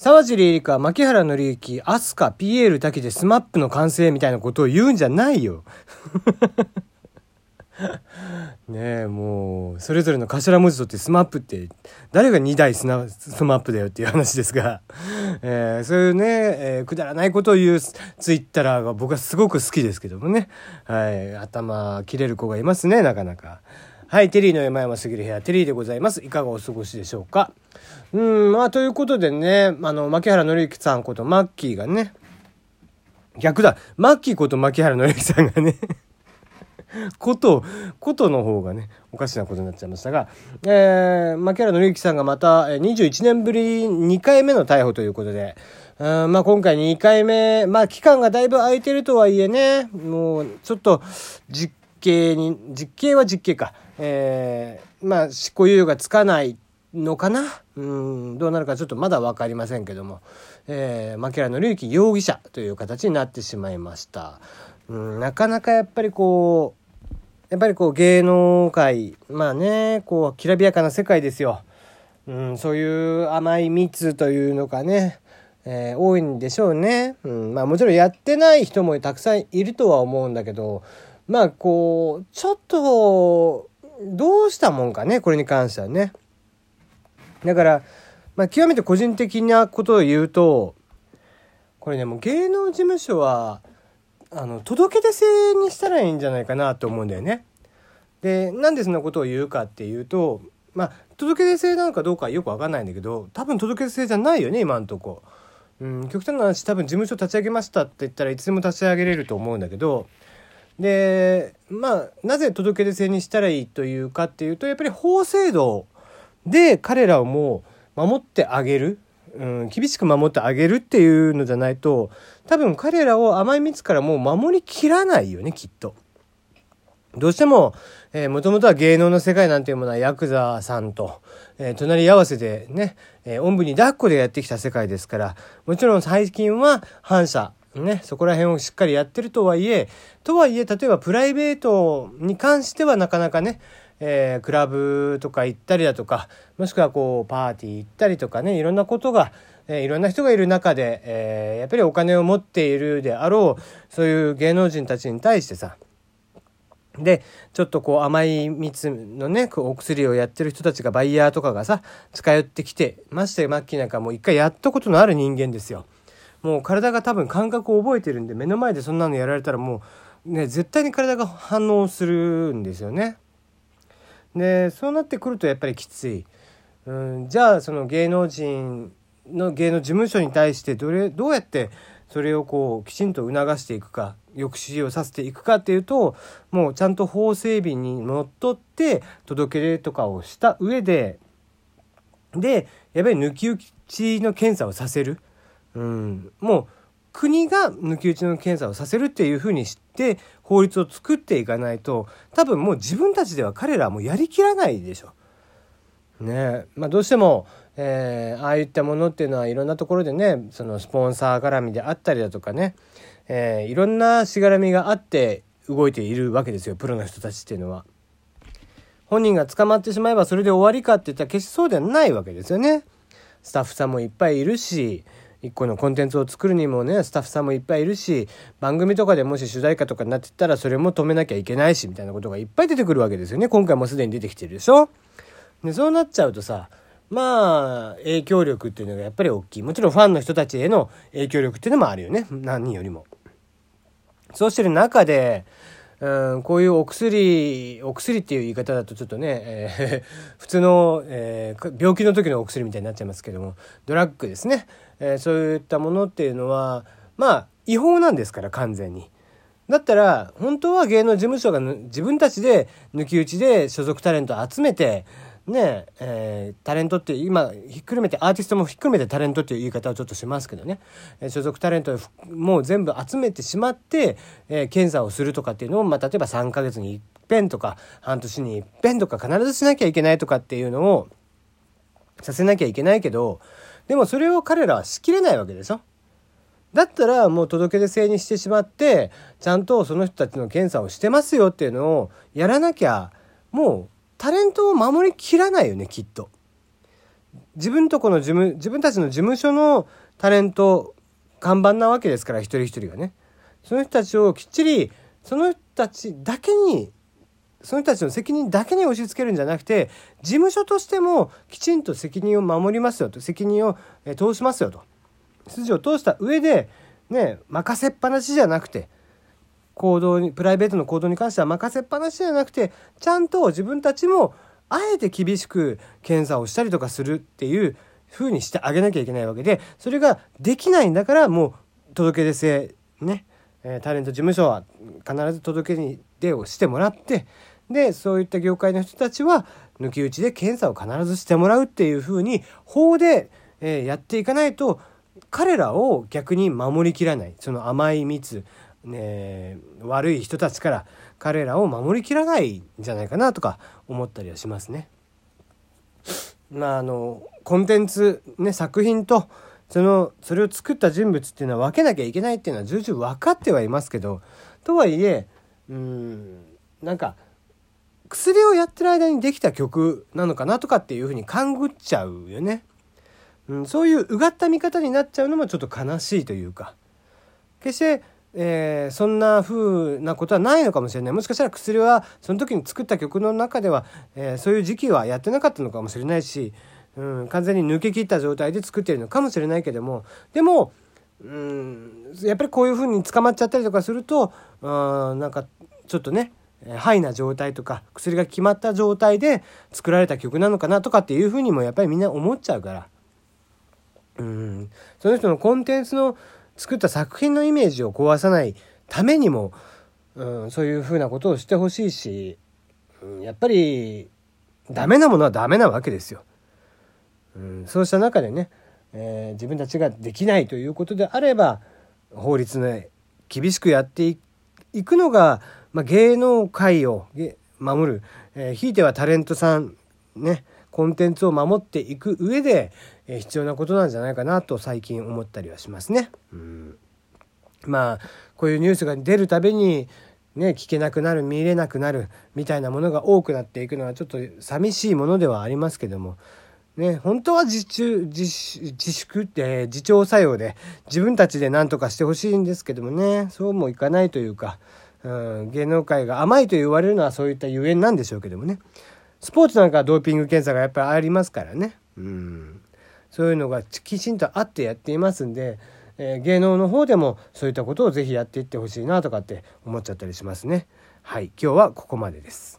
沢尻エリカ、槇原敬之、 ASKA、ピエール瀧で SMAP の完成みたいなことを言うんじゃないよ。ねえもうそれぞれの頭文字取って SMAP って誰が2代スナスマップだよっていう話ですが、えー、そういうね、えー、くだらないことを言うツイッターが僕はすごく好きですけどもね、はい、頭切れる子がいますねなかなか。はい、テリーの山々すぎる部屋、テリーでございます。いかがお過ごしでしょうか？うん、まあ、ということでね、あの、牧原紀之さんことマッキーがね、逆だ、マッキーこと牧原紀之さんがね こと、ことの方がね、おかしなことになっちゃいましたが、えー、牧原紀之さんがまた21年ぶり2回目の逮捕ということで、うんまあ今回2回目、まあ期間がだいぶ空いてるとはいえね、もうちょっと実刑に、実刑は実刑か、えー、まあ執行猶予がつかないのかな？うんどうなるかちょっとまだ分かりませんけども、えー、牧原紀之容疑者という形になってしまいました。うん、なかなかやっぱりこうやっぱりこう芸能界まあねこうきらびやかな世界ですよ。うん、そういう甘い蜜というのかね、えー、多いんでしょうね。うん、まあもちろんやってない人もたくさんいるとは思うんだけどまあこうちょっとどうしたもんかねこれに関してはね。だから、まあ、極めて個人的なことを言うとこれねもう芸能事務所はあの届け出制にしたらいいんじゃないかなと思うんだよね。でなんでそんなことを言うかっていうとまあ届け出制なのかどうかよく分かんないんだけど多分届け出制じゃないよね今んとこ。うん、極端な話多分事務所立ち上げましたって言ったらいつでも立ち上げれると思うんだけどでまあなぜ届け出制にしたらいいというかっていうとやっぱり法制度で彼らをもう守ってあげるうん、厳しく守ってあげるっていうのじゃないと多分彼らを甘い蜜からもう守りきらないよねきっと。どうしてももともとは芸能の世界なんていうものはヤクザさんと、えー、隣り合わせでね、えー、おんぶに抱っこでやってきた世界ですからもちろん最近は反社ね、そこら辺をしっかりやってるとはいえとはいえ例えばプライベートに関してはなかなかねえー、クラブとか行ったりだとかもしくはこうパーティー行ったりとかねいろんなことが、えー、いろんな人がいる中で、えー、やっぱりお金を持っているであろうそういう芸能人たちに対してさでちょっとこう甘い蜜のねお薬をやってる人たちがバイヤーとかがさ近寄ってきてましてマッキーなんかもう一回やったことのある人間ですよ。もう体が多分感覚を覚えてるんで目の前でそんなのやられたらもうね絶対に体が反応するんですよね。でそうなってくるとやっぱりきつい、うん、じゃあその芸能人の芸能事務所に対してどれどうやってそれをこうきちんと促していくか抑止をさせていくかっていうともうちゃんと法整備にのっとって届け出とかをした上ででやっぱり抜き打ちの検査をさせる、うん、もう国が抜き打ちの検査をさせるっていうふうにして法律を作っていかないと多分もう自分たちでは彼らはもうやりきらないでしょ。ねまあ、どうしても、えー、ああいったものっていうのはいろんなところでねそのスポンサー絡みであったりだとかね、えー、いろんなしがらみがあって動いているわけですよプロの人たちっていうのは。本人が捕まってしまえばそれで終わりかって言ったら決してそうではないわけですよね。スタッフさんもいっぱいいるし、一個のコンテンツを作るにもねスタッフさんもいっぱいいるし番組とかでもし主題歌とかになってったらそれも止めなきゃいけないしみたいなことがいっぱい出てくるわけですよね。今回もすでに出てきてるでしょ？でそうなっちゃうとさまあ影響力っていうのがやっぱり大きい。もちろんファンの人たちへの影響力っていうのもあるよね。何人よりも。そうしてる中でうん、こういうお薬、お薬っていう言い方だとちょっとね、えー、普通の、えー、病気の時のお薬みたいになっちゃいますけども、ドラッグですね。えー、そういったものっていうのは、まあ、違法なんですから、完全に。だったら、本当は芸能事務所が自分たちで抜き打ちで所属タレントを集めて、ねえー、タレントって今ひっくるめてアーティストもひっくるめてタレントっていう言い方をちょっとしますけどね、えー、所属タレントもう全部集めてしまって、えー、検査をするとかっていうのを、まあ、例えば3ヶ月に一遍とか半年に一遍とか必ずしなきゃいけないとかっていうのをさせなきゃいけないけどでもそれを彼らはしきれないわけでしょ。だったらもう届け出制にしてしまってちゃんとその人たちの検査をしてますよっていうのをやらなきゃもうタレントを守りきらないよねきっと。自分とこの事務自分たちの事務所のタレント看板なわけですから一人一人がねその人たちをきっちりその人たちだけにその人たちの責任だけに押し付けるんじゃなくて事務所としてもきちんと責任を守りますよと責任を通しますよと筋を通した上でね任せっぱなしじゃなくて行動にプライベートの行動に関しては任せっぱなしじゃなくてちゃんと自分たちもあえて厳しく検査をしたりとかするっていう風にしてあげなきゃいけないわけでそれができないんだからもう届け出制ね、タレント事務所は必ず届け出をしてもらってでそういった業界の人たちは抜き打ちで検査を必ずしてもらうっていう風に法で、やっていかないと彼らを逆に守りきらない。その甘い蜜、ね、悪い人たちから彼らを守りきらないんじゃないかなとか思ったりはしますね。まああのコンテンツね作品とそのそれを作った人物っていうのは分けなきゃいけないっていうのは重々分かってはいますけどとはいえうんなんか薬をやってる間にできた曲なのかなとかっていうふうに勘ぐっちゃうよね。うん、そういううがった見方になっちゃうのもちょっと悲しいというか決してえー、そんな風なことはないのかもしれない。もしかしたら薬はその時に作った曲の中では、えー、そういう時期はやってなかったのかもしれないし、うん、完全に抜け切った状態で作ってるのかもしれないけども。でも、うん、やっぱりこういう風に捕まっちゃったりとかするとあなんかちょっとねハイな状態とか薬が決まった状態で作られた曲なのかなとかっていう風にもやっぱりみんな思っちゃうから、うん、その人のコンテンツの作った作品のイメージを壊さないためにも、うん、そういうふうなことをしてほしいし、うん、やっぱりダメなものはダメなわけですよ。うん、そうした中でね、えー、自分たちができないということであれば法律ね厳しくやっていくのが、まあ、芸能界を守る、えー、ひいてはタレントさんねコンテンツを守っていく上で、え必要なことなんじゃないかなと最近思ったりはしますね。うんまあこういうニュースが出るたびにね聞けなくなる見れなくなるみたいなものが多くなっていくのはちょっと寂しいものではありますけども。ね、本当は自中自粛って自重作用で自分たちで何とかしてほしいんですけどもねそうもいかないというか、うん、芸能界が甘いと言われるのはそういったゆえんなんでしょうけどもねスポーツなんかはドーピング検査がやっぱりありますからね。うんそういうのがきちんとあってやっていますんで、えー、芸能の方でもそういったことをぜひやっていってほしいなとかって思っちゃったりしますね。はい、今日はここまでです。